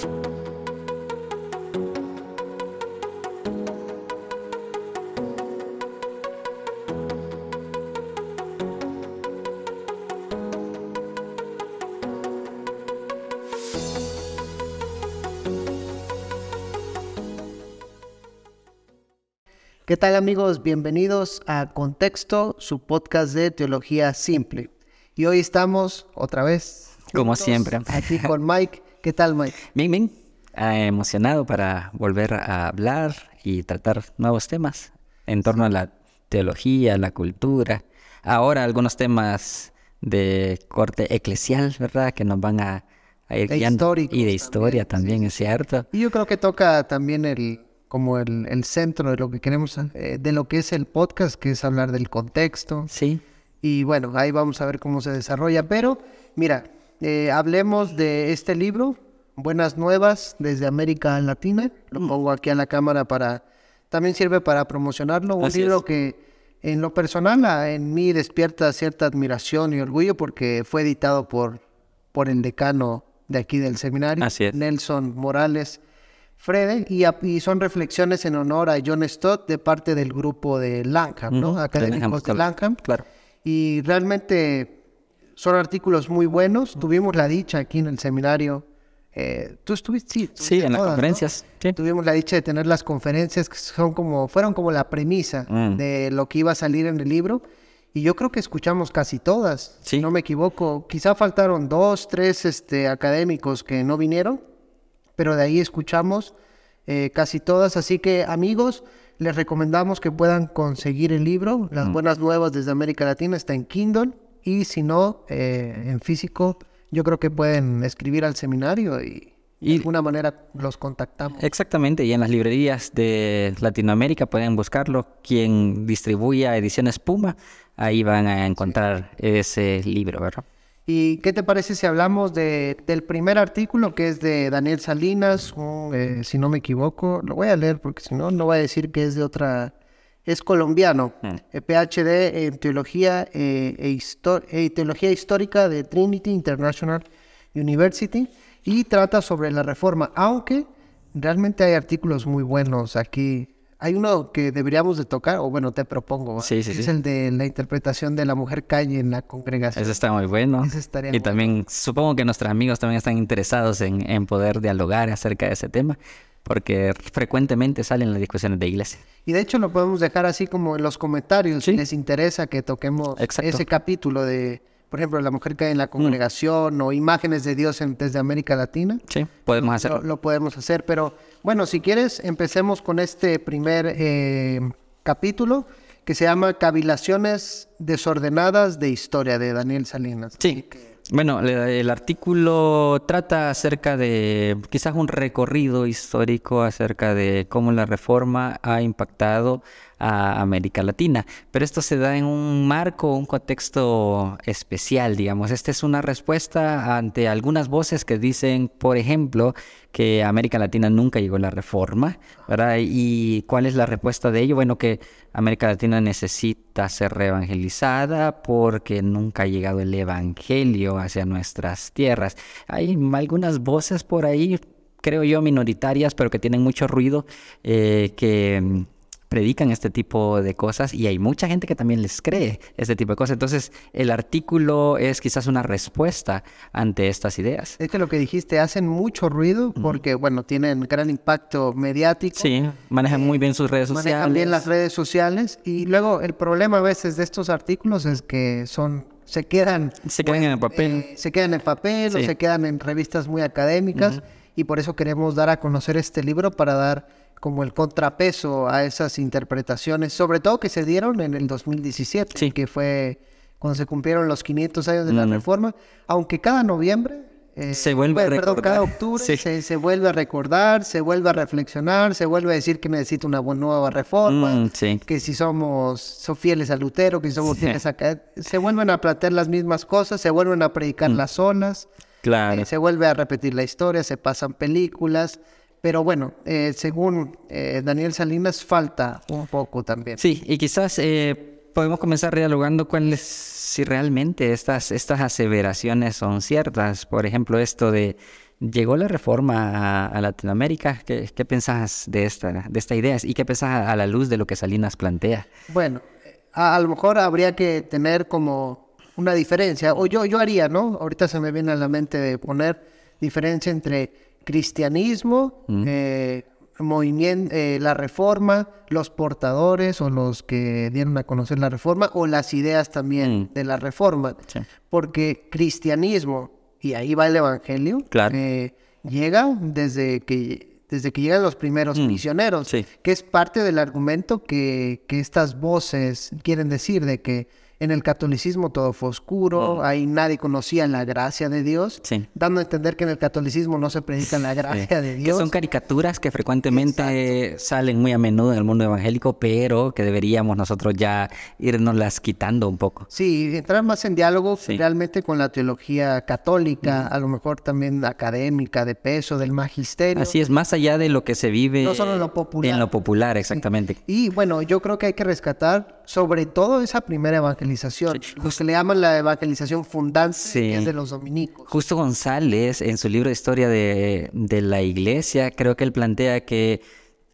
¿Qué tal amigos? Bienvenidos a Contexto, su podcast de Teología Simple. Y hoy estamos otra vez. Como siempre. Aquí con Mike. ¿Qué tal Mike? Bien, bien. Ah, emocionado para volver a hablar y tratar nuevos temas en torno a la teología, la cultura. Ahora algunos temas de corte eclesial, ¿verdad? Que nos van a, ir E guiando. Y de históricos historia también, también, es cierto. Y yo creo que toca también el como el, el centro de lo que queremos, eh, de lo que es el podcast, que es hablar del contexto. Sí. Y bueno, ahí vamos a ver cómo se desarrolla. Pero mira, eh, hablemos de este libro, Buenas Nuevas desde América Latina. Lo Mm. pongo aquí a la cámara para... También sirve para promocionarlo. Un Así libro es. que en lo personal en mí despierta cierta admiración y orgullo porque fue editado por, por el decano de aquí del seminario. Nelson Morales. Frede, y, a- y son reflexiones en honor a John Stott de parte del grupo de Langham, ¿no? Ujú, Académicos Langham de. Langham. Claro. Y realmente son artículos muy buenos. Tuvimos la dicha aquí en el seminario. eh, ¿Tú estuviste? Sí, Sí, en las conferencias. Sí. Tuvimos la dicha de tener las conferencias que son como, fueron como la premisa Mm. de lo que iba a salir en el libro. Y yo creo que escuchamos casi todas, si no me equivoco. Quizá faltaron dos, tres este, académicos que no vinieron, pero de ahí escuchamos eh, casi todas. Así que amigos, les recomendamos que puedan conseguir el libro. Las buenas nuevas desde América Latina está en Kindle y si no, eh, en físico, yo creo que pueden escribir al seminario y, de Y- alguna manera los contactamos. Exactamente, y en las librerías de Latinoamérica pueden buscarlo. Quien distribuya Ediciones Puma, ahí van a encontrar ese libro, ¿verdad? ¿Y qué te parece si hablamos de, del primer artículo que es de Daniel Salinas, un, eh, si no me equivoco? Lo voy a leer porque si no, no voy a decir que es de otra... Es colombiano, eh, PhD en Teología eh, e, Histo- e Teología Histórica de Trinity International University y trata sobre la reforma, aunque realmente hay artículos muy buenos aquí. Hay uno que deberíamos de tocar, o bueno, te propongo. Sí, sí, es sí. el de la interpretación de la mujer calle en la congregación. Ese está muy bueno. Ese estaría y también supongo que nuestros amigos también están interesados en, en poder dialogar acerca de ese tema, porque frecuentemente salen las discusiones de iglesia. Y de hecho lo podemos dejar así como en los comentarios si Sí. les interesa que toquemos Exacto. ese capítulo de, por ejemplo, la mujer que hay en la congregación o imágenes de Dios en- desde América Latina. Sí, podemos hacerlo. Lo, lo podemos hacer, pero bueno, si quieres, empecemos con este primer eh, capítulo que se llama Cavilaciones desordenadas de historia de Daniel Salinas. Sí. Bueno, el artículo trata acerca de quizás un recorrido histórico acerca de cómo la reforma ha impactado a América Latina, pero esto se da en un marco, un contexto especial, digamos. Esta es una respuesta ante algunas voces que dicen, por ejemplo, que a América Latina nunca llegó la reforma, ¿verdad? ¿Y cuál es la respuesta de ello? Bueno, que América Latina necesita ser reevangelizada porque nunca ha llegado el evangelio hacia nuestras tierras. Hay algunas voces por ahí, creo yo, minoritarias, pero que tienen mucho ruido, eh, que predican este tipo de cosas y hay mucha gente que también les cree este tipo de cosas. Entonces, el artículo es quizás una respuesta ante estas ideas. Es que lo que dijiste, hacen mucho ruido porque, bueno, tienen gran impacto mediático. Sí, manejan muy bien sus redes sociales. manejan bien las redes sociales y luego el problema a veces de estos artículos es que son se quedan Se quedan en el papel. eh, se quedan en papel o se quedan en revistas muy académicas y por eso queremos dar a conocer este libro para dar como el contrapeso a esas interpretaciones, sobre todo que se dieron en el 2017, Sí. que fue cuando se cumplieron los 500 años de la reforma, aunque cada noviembre eh, Se vuelve a Perdón, cada recordar. octubre Sí. se, se vuelve a recordar, se vuelve a reflexionar, se vuelve a decir que necesita una bu- nueva reforma, Mm, sí. que si somos so fieles a Lutero, que si somos fieles a... Se vuelven a plantear las mismas cosas, se vuelven a predicar las olas, Claro. eh, se vuelve a repetir la historia, se pasan películas, pero bueno, eh, según eh, Daniel Salinas falta un poco también. Sí, y quizás eh, podemos comenzar dialogando cuál es, si realmente estas, estas aseveraciones son ciertas. Por ejemplo, esto de llegó la reforma a, Latinoamérica. ¿Qué, ¿Qué, pensás de esta, de esta idea? ¿Y qué pensás a la luz de lo que Salinas plantea? Bueno, a, lo mejor habría que tener como una diferencia, o yo, yo haría, ¿no? Ahorita se me viene a la mente de poner diferencia entre cristianismo, eh, movimiento, eh, la reforma, los portadores o los que dieron a conocer la reforma o las ideas también mm. de la reforma. Porque cristianismo, y ahí va el evangelio, eh, llega desde que, desde que llegan los primeros mm. misioneros, que es parte del argumento que, que estas voces quieren decir de que en el catolicismo todo fue oscuro, ahí nadie conocía la gracia de Dios, dando a entender que en el catolicismo no se predica la gracia de Dios. Que son caricaturas que frecuentemente salen muy a menudo en el mundo evangélico, pero que deberíamos nosotros ya irnos las quitando un poco. Sí, entrar más en diálogo realmente con la teología católica, a lo mejor también académica, de peso, del magisterio. Así es, más allá de lo que se vive no solo en lo popular. En lo popular, exactamente. Y bueno, yo creo que hay que rescatar sobre todo esa primera evangelización, lo que le llaman la evangelización fundante, es de los dominicos. Justo González, en su libro de historia de, la iglesia, creo que él plantea que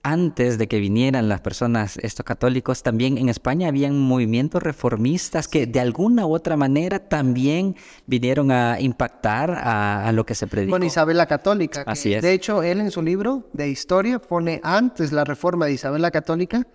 antes de que vinieran las personas, estos católicos, también en España habían movimientos reformistas que de alguna u otra manera también vinieron a impactar a, lo que se predicó. Con Isabel la Católica. Así es. De hecho, él en su libro de historia pone antes la reforma de Isabel la Católica,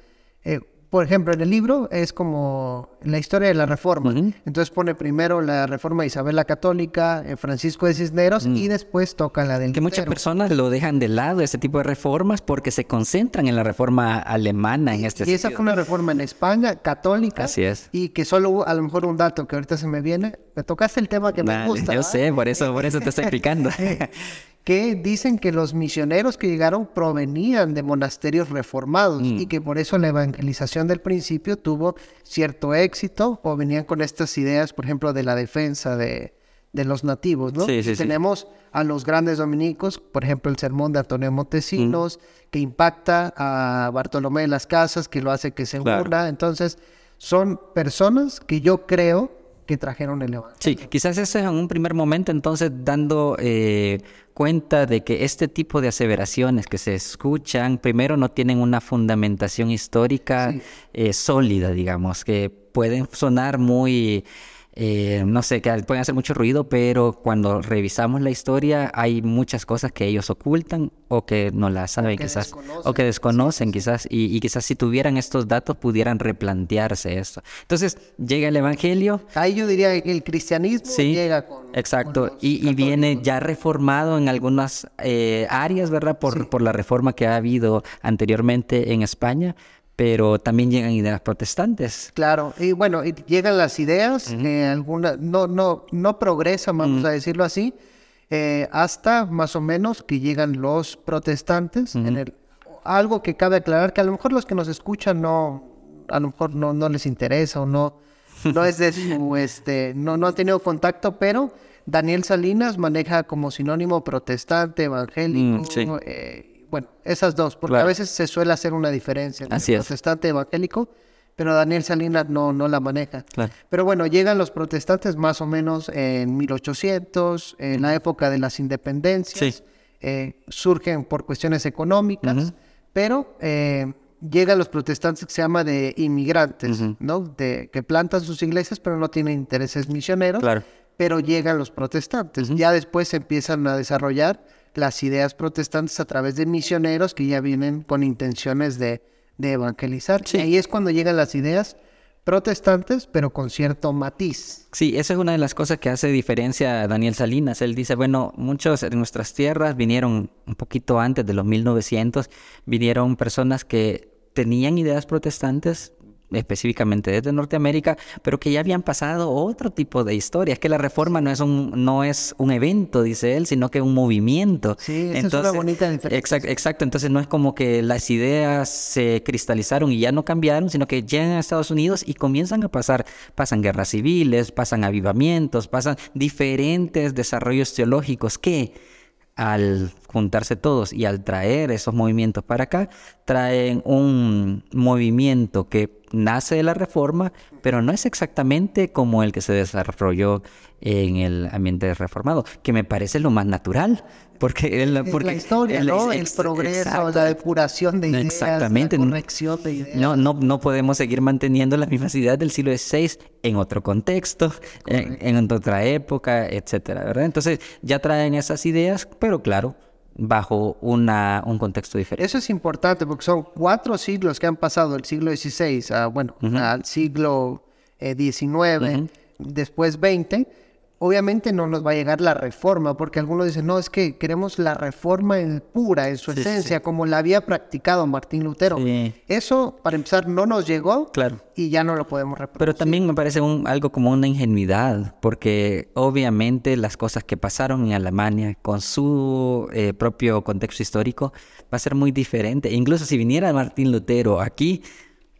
eh, por ejemplo, en el libro es como la historia de la Reforma. Entonces pone primero la Reforma de Isabel la Católica, eh, Francisco de Cisneros y después toca la del Que muchas personas lo dejan de lado, este tipo de reformas, porque se concentran en la reforma alemana en este Y esa fue una reforma en España, católica. Así es. Y que solo, a lo mejor un dato que ahorita se me viene, me tocaste el tema que me gusta. Yo sé, por eso, por eso te estoy explicando. que dicen que los misioneros que llegaron provenían de monasterios reformados y mm. que por eso la evangelización del principio tuvo cierto éxito o venían con estas ideas, por ejemplo, de la defensa de, los nativos, ¿no? Sí, sí, Tenemos a los grandes dominicos, por ejemplo, el sermón de Antonio Montesinos, mm. que impacta a Bartolomé de las Casas, que lo hace que se claro. Entonces, son personas que yo creo que trajeron el Evangelio. Sí, quizás eso es en un primer momento, entonces dando eh, cuenta de que este tipo de aseveraciones que se escuchan, primero no tienen una fundamentación histórica eh, sólida, digamos, que pueden sonar muy eh, no sé, que pueden hacer mucho ruido, pero cuando revisamos la historia hay muchas cosas que ellos ocultan o que no las saben quizás, o que desconocen quizás, y, quizás si tuvieran estos datos pudieran replantearse esto. Entonces llega el Evangelio. Ahí yo diría que el cristianismo llega con... Exacto, y, viene ya reformado en algunas eh, áreas, ¿verdad? Por, por la reforma que ha habido anteriormente en España pero también llegan ideas protestantes. Claro, y bueno, llegan las ideas, eh, algunas no, no, no progresan, vamos a decirlo así, eh, hasta más o menos que llegan los protestantes. en el, algo que cabe aclarar, que a lo mejor los que nos escuchan no, a lo mejor no, no les interesa o no, no es de su, este, no, no han tenido contacto, pero Daniel Salinas maneja como sinónimo protestante, evangélico, mm, eh, bueno, esas dos, porque a veces se suele hacer una diferencia entre protestante evangélico, pero Daniel Salinas no, no la maneja. Pero bueno, llegan los protestantes más o menos en 1800, en la época de las independencias, eh, surgen por cuestiones económicas, pero eh, llegan los protestantes que se llama de inmigrantes, ¿no? De, que plantan sus iglesias pero no tienen intereses misioneros, pero llegan los protestantes. Ya después se empiezan a desarrollar las ideas protestantes a través de misioneros que ya vienen con intenciones de, evangelizar. Y ahí es cuando llegan las ideas protestantes, pero con cierto matiz. Sí, esa es una de las cosas que hace diferencia a Daniel Salinas. Él dice, bueno, muchos de nuestras tierras vinieron un poquito antes de los 1900, vinieron personas que tenían ideas protestantes, específicamente desde Norteamérica, pero que ya habían pasado otro tipo de historias, que la reforma no es un, no es un evento, dice él, sino que un movimiento. Sí, esa es una bonita diferencia. Exacto, entonces no es como que las ideas se cristalizaron y ya no cambiaron, sino que llegan a Estados Unidos y comienzan a pasar, pasan guerras civiles, pasan avivamientos, pasan diferentes desarrollos teológicos que al juntarse todos y al traer esos movimientos para acá, traen un movimiento que nace de la reforma, pero no es exactamente como el que se desarrolló en el ambiente reformado, que me parece lo más natural. Porque, el, porque la historia, el, ¿no? el progreso, la depuración de ideas, Exactamente. la corrección de ideas. No, no, no podemos seguir manteniendo las mismas ideas del siglo XVI en otro contexto, en, en, otra época, etcétera, ¿verdad? Entonces ya traen esas ideas, pero claro, bajo una, un contexto diferente. Eso es importante porque son cuatro siglos que han pasado del siglo XVI a, bueno, al siglo XIX, eh, después XX obviamente no nos va a llegar la reforma, porque algunos dicen, no, es que queremos la reforma en pura, en su esencia, como la había practicado Martín Lutero. Eso, para empezar, no nos llegó claro. y ya no lo podemos reproducir. Pero también me parece un, algo como una ingenuidad, porque obviamente las cosas que pasaron en Alemania con su eh, propio contexto histórico va a ser muy diferente. Incluso si viniera Martín Lutero aquí,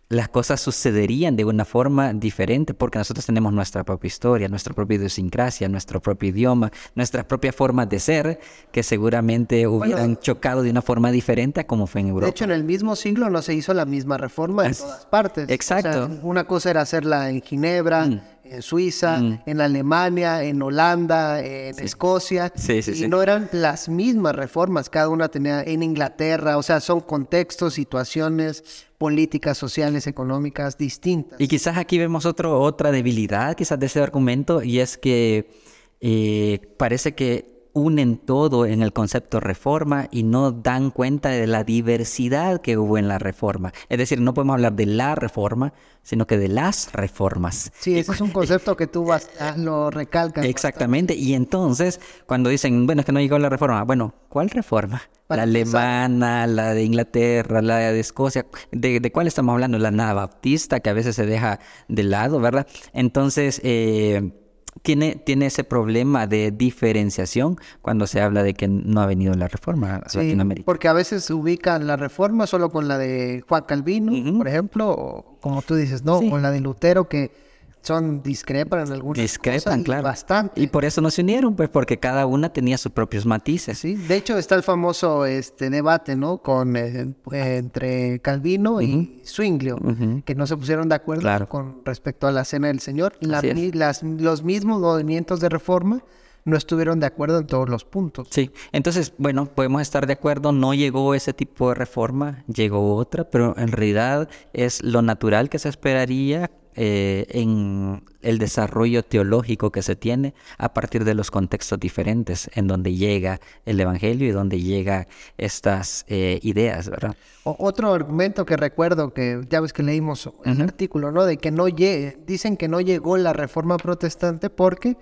las cosas sucederían de una forma diferente porque nosotros tenemos nuestra propia historia, nuestra propia idiosincrasia, nuestro propio idioma, nuestra propia forma de ser que seguramente hubieran chocado de una forma diferente a como fue en Europa. De hecho, en el mismo siglo no se hizo la misma reforma en todas partes. Exacto. una cosa era hacerla en Ginebra, mm en Suiza, mm. en Alemania, en Holanda, en Escocia. Sí, sí, y no eran las mismas reformas, cada una tenía en Inglaterra, o sea, son contextos, situaciones políticas, sociales, económicas distintas. Y quizás aquí vemos otro, otra debilidad quizás de ese argumento y es que eh, parece que unen todo en el concepto reforma y no dan cuenta de la diversidad que hubo en la reforma. Es decir, no podemos hablar de la reforma, sino que de las reformas. Sí, ese es un concepto que tú vas, lo recalcas. Exactamente, y entonces cuando dicen, bueno, es que no llegó la reforma, bueno, ¿cuál reforma? la alemana, la de Inglaterra, la de Escocia, ¿De, ¿de, cuál estamos hablando? La anabaptista, que a veces se deja de lado, ¿verdad? Entonces, eh, tiene, tiene ese problema de diferenciación cuando se habla de que no ha venido la reforma a sí, Latinoamérica. Porque a veces se ubican la reforma solo con la de Juan Calvino, por ejemplo, o como tú dices, no, con la de Lutero, que son discrepan en algunas discrepan, claro. bastante. Y por eso no se unieron, pues porque cada una tenía sus propios matices. Sí, de hecho está el famoso este debate, ¿no? Con eh, entre Calvino y Zwinglio, que no se pusieron de acuerdo con respecto a la cena del Señor. las, los mismos movimientos de reforma no estuvieron de acuerdo en todos los puntos. Sí, entonces, bueno, podemos estar de acuerdo, no llegó ese tipo de reforma, llegó otra, pero en realidad es lo natural que se esperaría eh, en el desarrollo teológico que se tiene a partir de los contextos diferentes en donde llega el Evangelio y donde llega estas eh, ideas, ¿verdad? otro argumento que recuerdo que ya ves que leímos el artículo, ¿no? De que no dicen que no llegó la reforma protestante porque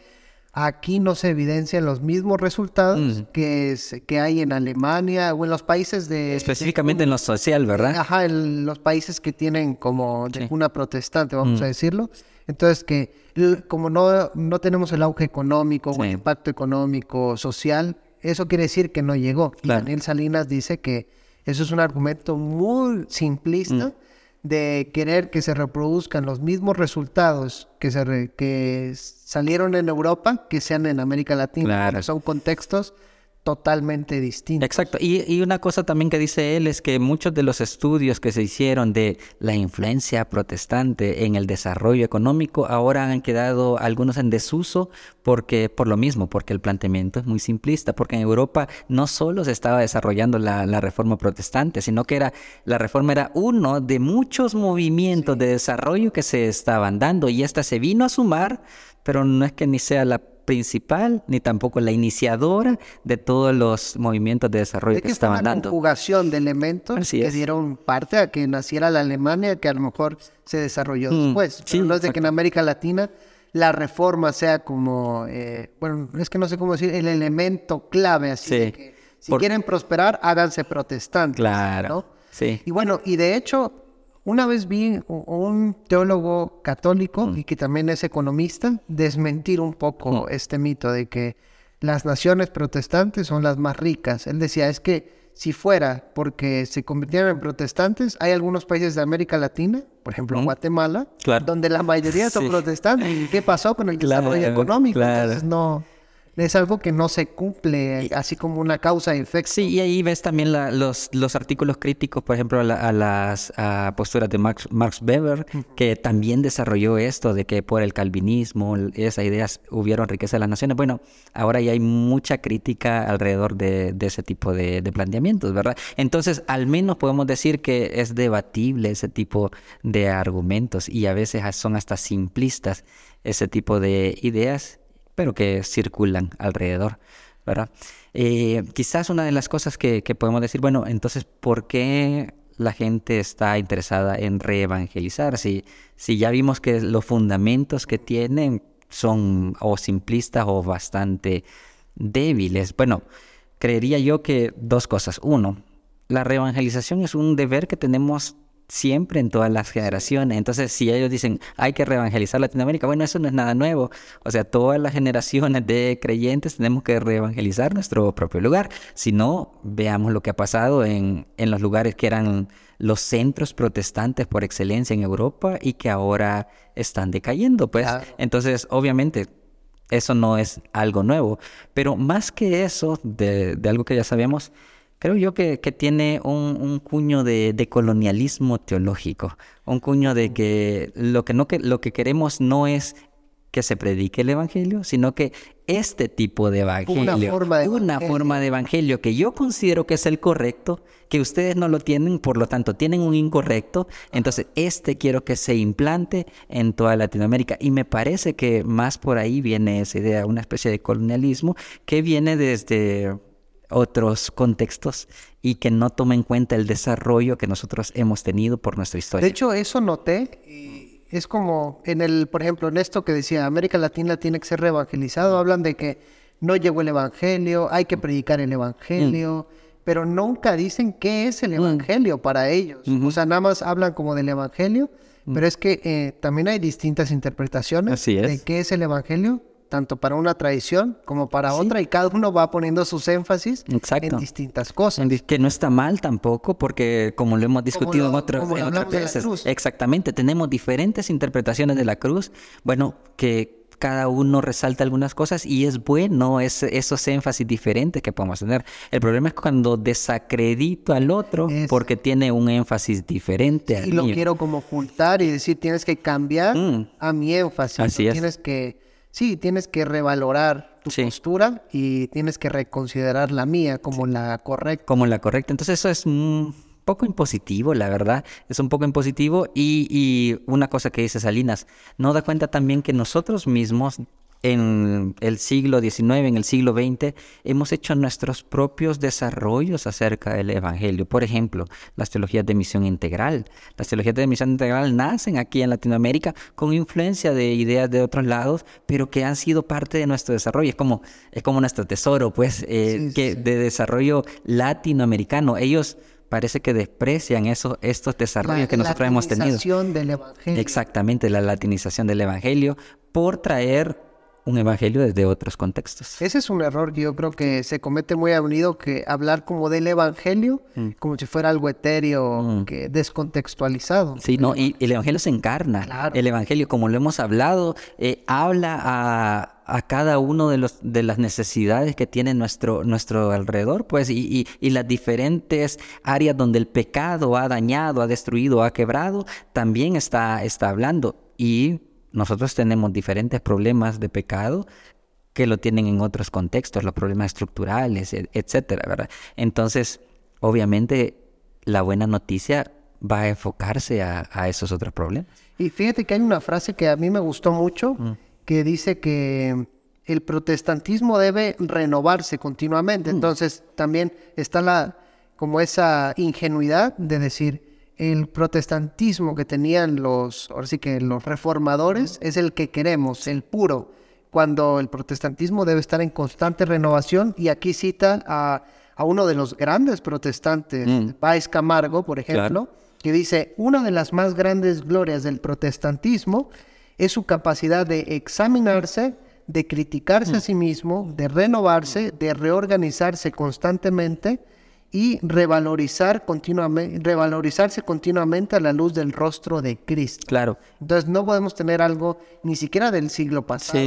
Aquí no se evidencian los mismos resultados mm. que, que hay en Alemania o en los países de... Específicamente en lo social, ¿verdad? Ajá, en los países que tienen como de una protestante, vamos mm. a decirlo. Entonces que como no, no tenemos el auge económico o el impacto económico, social, eso quiere decir que no llegó. Daniel Salinas dice que eso es un argumento muy simplista. Mm de querer que se reproduzcan los mismos resultados que, se que salieron en Europa que sean en América Latina. Son contextos totalmente distinto. Exacto. Y, una cosa también que dice él es que muchos de los estudios que se hicieron de la influencia protestante en el desarrollo económico ahora han quedado algunos en desuso porque por lo mismo, porque el planteamiento es muy simplista, porque en Europa no solo se estaba desarrollando la, reforma protestante, sino que era la reforma era uno de muchos movimientos de desarrollo que se estaban dando y esta se vino a sumar, pero no es que ni sea la principal ni tampoco la iniciadora de todos los movimientos de desarrollo que, estaban una dando. conjugación de elementos que dieron parte a que naciera la Alemania que a lo mejor se desarrolló mm, después. no es de que en América Latina la reforma sea como, eh, bueno, es que no sé cómo decir, el elemento clave así de que si quieren prosperar, háganse protestantes. Claro. Sí. Y bueno, y de hecho, una vez vi un teólogo católico mm. y que también es economista desmentir un poco mm. este mito de que las naciones protestantes son las más ricas. Él decía, es que si fuera porque se convirtieron en protestantes, hay algunos países de América Latina, por ejemplo mm. Guatemala, donde la mayoría son protestantes. ¿Qué pasó con el desarrollo económico? Entonces no es algo que no se cumple, así como una causa y efecto. Sí, y ahí ves también los, los artículos críticos, por ejemplo, a, las posturas de Max, Marx Weber, que también desarrolló esto de que por el calvinismo, esas ideas hubieron riqueza de las naciones. Bueno, ahora ya hay mucha crítica alrededor de, ese tipo de, de, planteamientos, ¿verdad? Entonces, al menos podemos decir que es debatible ese tipo de argumentos y a veces son hasta simplistas ese tipo de ideas pero que circulan alrededor, ¿verdad? Eh, quizás una de las cosas que, podemos decir, bueno, entonces, ¿por qué la gente está interesada en reevangelizar? Si, si ya vimos que los fundamentos que tienen son o simplistas o bastante débiles. Bueno, creería yo que dos cosas. Uno, la reevangelización es un deber que tenemos siempre en todas las generaciones. Entonces, si ellos dicen, hay que reevangelizar Latinoamérica, bueno, eso no es nada nuevo. O sea, todas las generaciones de creyentes tenemos que reevangelizar nuestro propio lugar. Si no, veamos lo que ha pasado en, en los lugares que eran los centros protestantes por excelencia en Europa y que ahora están decayendo. Pues, entonces, obviamente, eso no es algo nuevo. Pero más que eso, de, de algo que ya sabemos, creo yo que, tiene un, cuño de, colonialismo teológico, un cuño de que lo que, no, que lo que queremos no es que se predique el evangelio, sino que este tipo de evangelio, una forma de, una evangelio. Forma de evangelio que yo considero que es el correcto, que ustedes no lo tienen, por lo tanto tienen un incorrecto, entonces este quiero que se implante en toda Latinoamérica y me parece que más por ahí viene esa idea, una especie de colonialismo que viene desde otros contextos y que no toma en cuenta el desarrollo que nosotros hemos tenido por nuestra historia. De hecho, eso noté. Y es como en el, por ejemplo, en esto que decía América Latina tiene que ser reevangelizado, hablan de que no llegó el evangelio, hay que predicar el evangelio, mm. pero nunca dicen qué es el mm. evangelio para ellos. O sea, nada más hablan como del evangelio, mm. pero es que eh, también hay distintas interpretaciones de qué es el evangelio tanto para una tradición como para otra, y cada uno va poniendo sus énfasis en distintas cosas. Que no está mal tampoco, porque como lo hemos discutido en, otras veces, exactamente, tenemos diferentes interpretaciones de la cruz, bueno, que cada uno resalta algunas cosas y es bueno esos énfasis diferentes que podemos tener. El problema es cuando desacredito al otro porque tiene un énfasis diferente. y lo quiero como ocultar y decir, tienes que cambiar mm. a mi énfasis. Así es. Tienes que sí, tienes que revalorar tu postura y tienes que reconsiderar la mía como la correcta. Como la correcta. Entonces eso es un poco impositivo, la verdad. Es un poco impositivo y, y una cosa que dice Salinas, no da cuenta también que nosotros mismos en el siglo XIX, en el siglo XX, hemos hecho nuestros propios desarrollos acerca del Evangelio. Por ejemplo, las teologías de misión integral. Las teologías de misión integral nacen aquí en Latinoamérica con influencia de ideas de otros lados, pero que han sido parte de nuestro desarrollo. Es como, es como nuestro tesoro, pues, eh, que de desarrollo latinoamericano. Ellos parece que desprecian eso, estos desarrollos que nosotros hemos tenido. La latinización del Evangelio. Exactamente, la latinización del Evangelio por traer un evangelio desde otros contextos. Ese es un error que yo creo que se comete muy a unido, que hablar como del evangelio, mm. como si fuera algo etéreo, mm. que descontextualizado. Sí, no, y, el evangelio se encarna. El evangelio, como lo hemos hablado, eh, habla a, cada uno de, los, de las necesidades que tiene nuestro, nuestro alrededor, pues, y, y, las diferentes áreas donde el pecado ha dañado, ha destruido, ha quebrado, también está, está hablando. Y nosotros tenemos diferentes problemas de pecado que lo tienen en otros contextos, los problemas estructurales, e, etcétera, ¿verdad? Entonces, obviamente, la buena noticia va a enfocarse a, esos otros problemas. Y fíjate que hay una frase que a mí me gustó mucho, mm. que dice que el protestantismo debe renovarse continuamente. Mm. Entonces, también está la como esa ingenuidad de decir, el protestantismo que tenían los, ahora sí que los reformadores es el que queremos, el puro, cuando el protestantismo debe estar en constante renovación y aquí cita a, uno de los grandes protestantes, mm. Camargo, por ejemplo, que dice, una de las más grandes glorias del protestantismo es su capacidad de examinarse, de criticarse a mm. sí mismo, de renovarse, de reorganizarse constantemente, y revalorizar continuamente, revalorizarse continuamente a la luz del rostro de Cristo. Claro. Entonces no podemos tener algo ni siquiera del siglo pasado.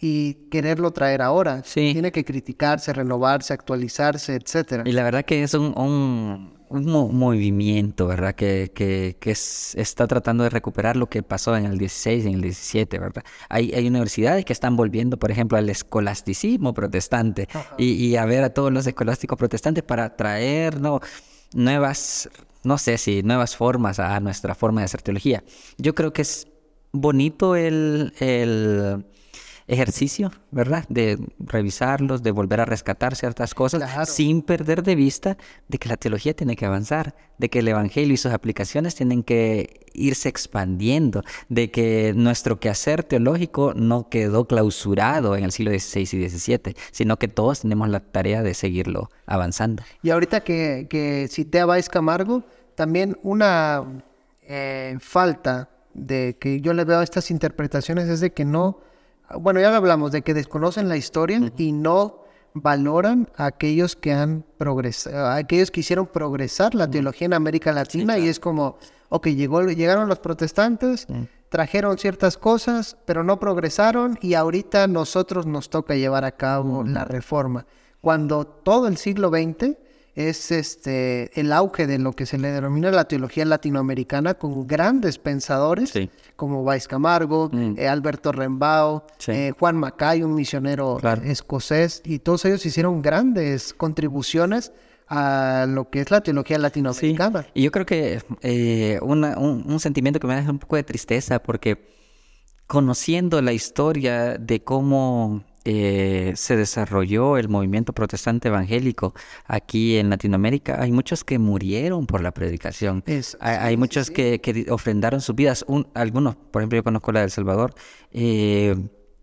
Y quererlo traer ahora. Sí. Tiene que criticarse, renovarse, actualizarse, etcétera. Y la verdad que es un, un, un mo- movimiento, ¿verdad? Que, que, que es- está tratando de recuperar lo que pasó en el 16 y en el 17, ¿verdad? Hay, hay universidades que están volviendo, por ejemplo, al escolasticismo protestante y, y a ver a todos los escolásticos protestantes para traer ¿no? nuevas, no sé si nuevas formas a nuestra forma de hacer teología. Yo creo que es bonito el, el ejercicio, ¿verdad? De revisarlos, de volver a rescatar ciertas cosas Claro. sin perder de vista de que la teología tiene que avanzar, de que el Evangelio y sus aplicaciones tienen que irse expandiendo, de que nuestro quehacer teológico no quedó clausurado en el siglo XVI y XVII, sino que todos tenemos la tarea de seguirlo avanzando. Y ahorita que, que cité a Vais Camargo, también una eh, falta de que yo le veo a estas interpretaciones es de que no, bueno, ya hablamos, de que desconocen la historia y no valoran a aquellos que han progresado, a aquellos que hicieron progresar la teología en América Latina y es como, ok, llegó, llegaron los protestantes, trajeron ciertas cosas, pero no progresaron y ahorita nosotros nos toca llevar a cabo la reforma. Cuando todo el siglo XX es este el auge de lo que se le denomina la teología latinoamericana con grandes pensadores Sí. como Vais Camargo, eh, Alberto Rembao, Sí. eh, Juan Macay, un misionero Claro. escocés, y todos ellos hicieron grandes contribuciones a lo que es la teología Sí, latinoamericana. y yo creo que eh, una- un, un sentimiento que me da un poco de tristeza porque conociendo la historia de cómo eh, se desarrolló el movimiento protestante evangélico aquí en Latinoamérica, hay muchos que murieron por la predicación. Hay sí, hay sí, muchos sí. que, que ofrendaron sus vidas. Un- algunos, por ejemplo, yo conozco la de El Salvador, eh,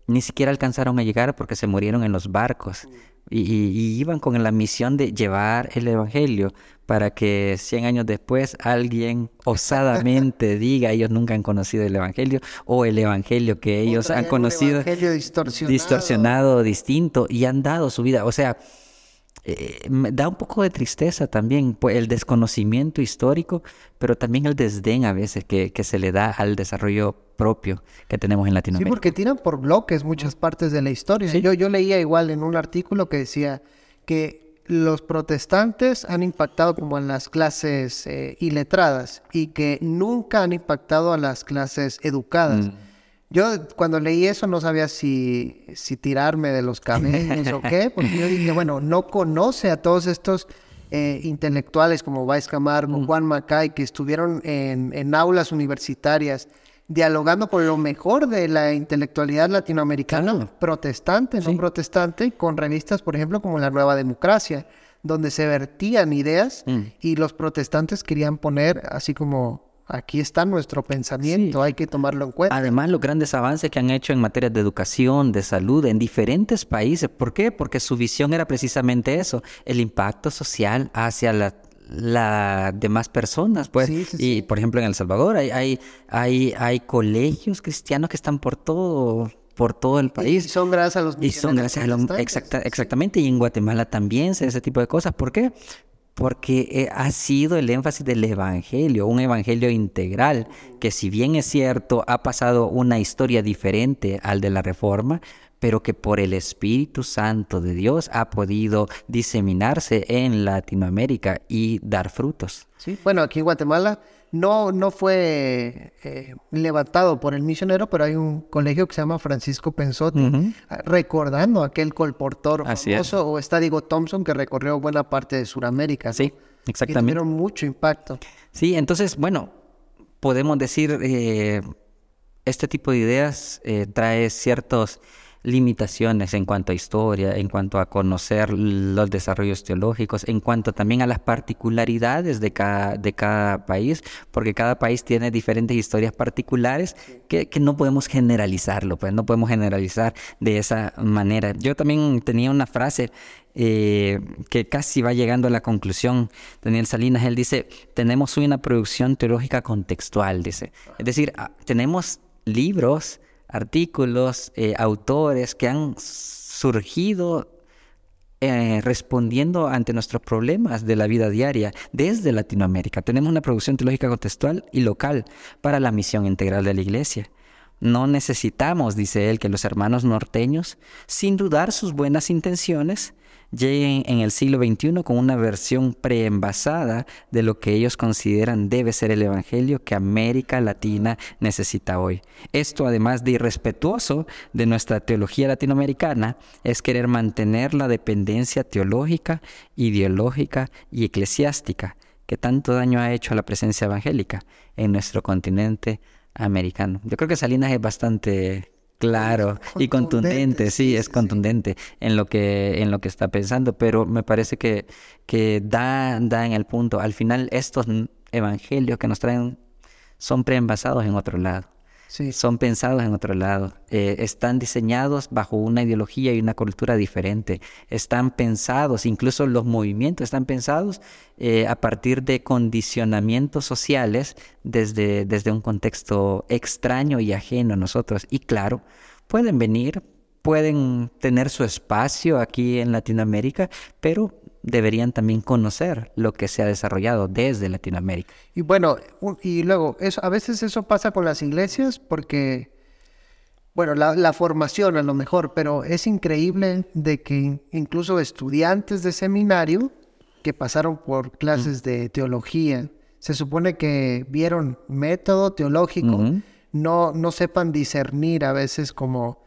ni siquiera alcanzaron a llegar porque se murieron en los barcos. Y, y- y iban con la misión de llevar el Evangelio para que 100 años después alguien osadamente diga ellos nunca han conocido el Evangelio o el Evangelio que ellos han conocido distorsionado, distinto y han dado su vida. O sea, eh, me da un poco de tristeza también pues, el desconocimiento histórico, pero también el desdén a veces que, que se le da al desarrollo propio que tenemos en Sí, Latinoamérica. porque tiran por bloques muchas partes de la historia. Yo, yo leía igual en un artículo que decía que los protestantes han impactado como en las clases eh, iletradas y que nunca han impactado a las clases educadas. Yo cuando leí eso no sabía si, si tirarme de los cabellos o qué, porque yo dije, bueno, no conoce a todos estos eh, intelectuales como Vais Camargo, Juan Macay, que estuvieron en, en aulas universitarias dialogando con lo mejor de la intelectualidad latinoamericana, Claro. protestante, no Sí. protestante, con revistas, por ejemplo, como La Nueva Democracia, donde se vertían ideas Mm. y los protestantes querían poner así como, aquí está nuestro pensamiento, hay que tomarlo en cuenta. Además, los grandes avances que han hecho en materia de educación, de salud, en diferentes países. ¿Por qué? Porque su visión era precisamente eso, el impacto social hacia la, la demás personas. Pues. Sí, sí, y, por ejemplo, en El Salvador hay, hay, hay, hay colegios cristianos que están por todo, por todo el Y país. son gracias a los Y son gracias a lo protestantes. exacta- exactamente. Y en Guatemala también se ese tipo de cosas. ¿Por qué? Porque eh, ha sido el énfasis del evangelio, un evangelio integral, que si bien es cierto, ha pasado una historia diferente al de la reforma, pero que por el Espíritu Santo de Dios ha podido diseminarse en Latinoamérica y dar frutos. Sí, Bueno, aquí en Guatemala no, no fue eh, levantado por el misionero, pero hay un colegio que se llama Francisco ah, recordando aquel colportor Así es. famoso, o está Diego Thompson, que recorrió buena parte de Sudamérica. Sí, Y exactamente. tuvieron mucho impacto. Sí, entonces, bueno, podemos decir, eh, este tipo de ideas eh, trae ciertas limitaciones en cuanto a historia, en cuanto a conocer los desarrollos teológicos, en cuanto también a las particularidades de cada, de cada país, porque cada país tiene diferentes historias particulares que, que no podemos generalizarlo, pues no podemos generalizar de esa manera. Yo también tenía una frase eh, que casi va llegando a la conclusión. Daniel Salinas, él dice, tenemos una producción teológica contextual, dice. Es decir, ah, tenemos libros, artículos, eh, autores que han surgido eh, respondiendo ante nuestros problemas de la vida diaria desde Latinoamérica. Tenemos una producción teológica contextual y local para la misión integral de la Iglesia. No necesitamos, dice él, que los hermanos norteños, sin dudar sus buenas intenciones, lleguen en el siglo XXI con una versión preenvasada de lo que ellos consideran debe ser el Evangelio que América Latina necesita hoy. Esto, además de irrespetuoso de nuestra teología latinoamericana, es querer mantener la dependencia teológica, ideológica y eclesiástica que tanto daño ha hecho a la presencia evangélica en nuestro continente americano. Yo creo que Salinas es bastante claro y contundente, sí, es contundente en lo que en lo que está pensando, pero me parece que, que da, da en el punto. Al final estos evangelios que nos traen son preenvasados en otro lado son pensados en otro lado, eh, están diseñados bajo una ideología y una cultura diferente, están pensados, incluso los movimientos están pensados eh, a partir de condicionamientos sociales desde, desde un contexto extraño y ajeno a nosotros. Y claro, pueden venir, pueden tener su espacio aquí en Latinoamérica, pero deberían también conocer lo que se ha desarrollado desde Latinoamérica. Y bueno, y luego, eso, a veces eso pasa con las iglesias porque, bueno, la, formación a lo mejor, pero es increíble de que incluso estudiantes de seminario que pasaron por clases de teología, se supone que vieron método teológico, no, no sepan discernir a veces como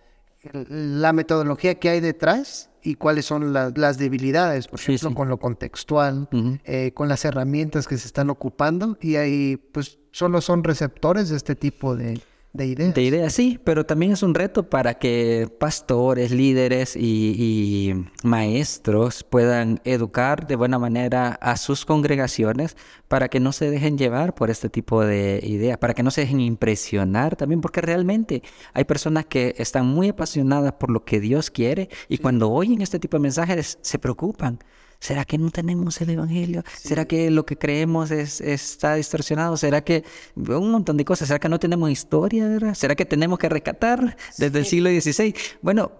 la metodología que hay detrás y cuáles son las debilidades, por ejemplo, con lo contextual, eh, con las herramientas que se están ocupando y ahí pues solo son receptores de este tipo de, de ideas. De ideas, sí, pero también es un reto para que pastores, líderes y, maestros puedan educar de buena manera a sus congregaciones para que no se dejen llevar por este tipo de ideas, para que no se dejen impresionar también, porque realmente hay personas que están muy apasionadas por lo que Dios quiere y cuando oyen este tipo de mensajes se preocupan. ¿Será que no tenemos el Evangelio? ¿Será que lo que creemos es, está distorsionado? ¿Será que un montón de cosas? ¿Será que no tenemos historia? ¿verdad? ¿Será que tenemos que rescatar desde el siglo XVI? Bueno,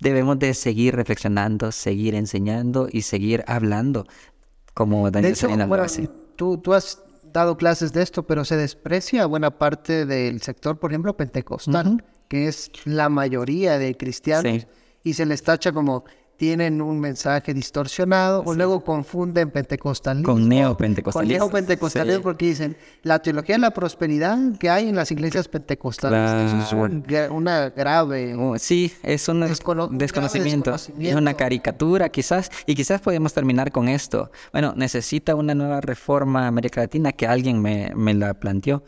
debemos de seguir reflexionando, seguir enseñando y seguir hablando como Daniel de bueno, tú, tú has dado clases de esto, pero se desprecia buena parte del sector, por ejemplo, pentecostal, que es la mayoría de cristianos, y se les tacha como tienen un mensaje distorsionado o luego confunden pentecostalismo con neopentecostalismo. Con neopentecostalismo porque dicen la teología de la prosperidad que hay en las iglesias pentecostales. Eso es una grave. Oh, sí, es un desconocimiento. Es una caricatura quizás y quizás podemos terminar con esto. Bueno, necesita una nueva reforma América Latina que alguien me, me la planteó.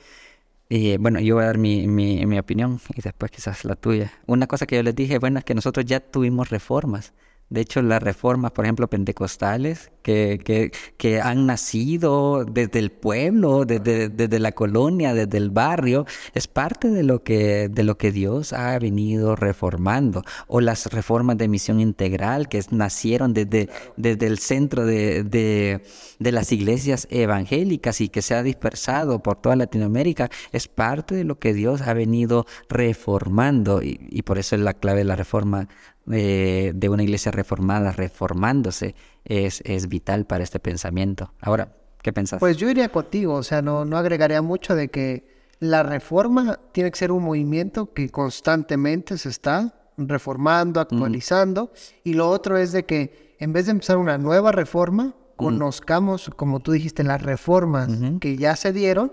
Y bueno, yo voy a dar mi, mi, mi, opinión y después quizás la tuya. Una cosa que yo les dije, bueno, es que nosotros ya tuvimos reformas. De hecho, las reformas, por ejemplo, pentecostales, que, que, que han nacido desde el pueblo, desde, desde, la colonia, desde el barrio, es parte de lo, que, de lo que Dios ha venido reformando. O las reformas de misión integral que nacieron desde, desde el centro de, de, de las iglesias evangélicas y que se ha dispersado por toda Latinoamérica, es parte de lo que Dios ha venido reformando. Y, y por eso es la clave de la reforma de una iglesia reformada, reformándose, es, es vital para este pensamiento. Ahora, ¿qué pensás? Pues yo iría contigo, o sea, no, no agregaría mucho de que la reforma tiene que ser un movimiento que constantemente se está reformando, actualizando, y lo otro es de que en vez de empezar una nueva reforma, conozcamos, como tú dijiste, las reformas que ya se dieron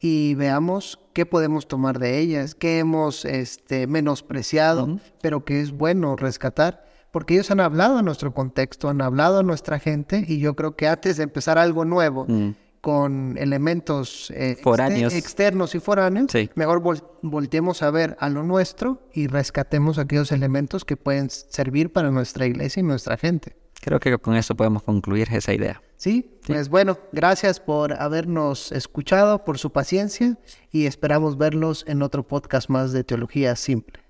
y veamos qué podemos tomar de ellas, qué hemos este, menospreciado, pero que es bueno rescatar, porque ellos han hablado a nuestro contexto, han hablado a nuestra gente, y yo creo que antes de empezar algo nuevo, mm. con elementos eh, externos y foráneos, mejor volteemos a ver a lo nuestro y rescatemos aquellos elementos que pueden servir para nuestra iglesia y nuestra gente. Creo que con eso podemos concluir esa idea. Sí, pues bueno, gracias por habernos escuchado, por su paciencia y esperamos verlos en otro podcast más de Teología Simple.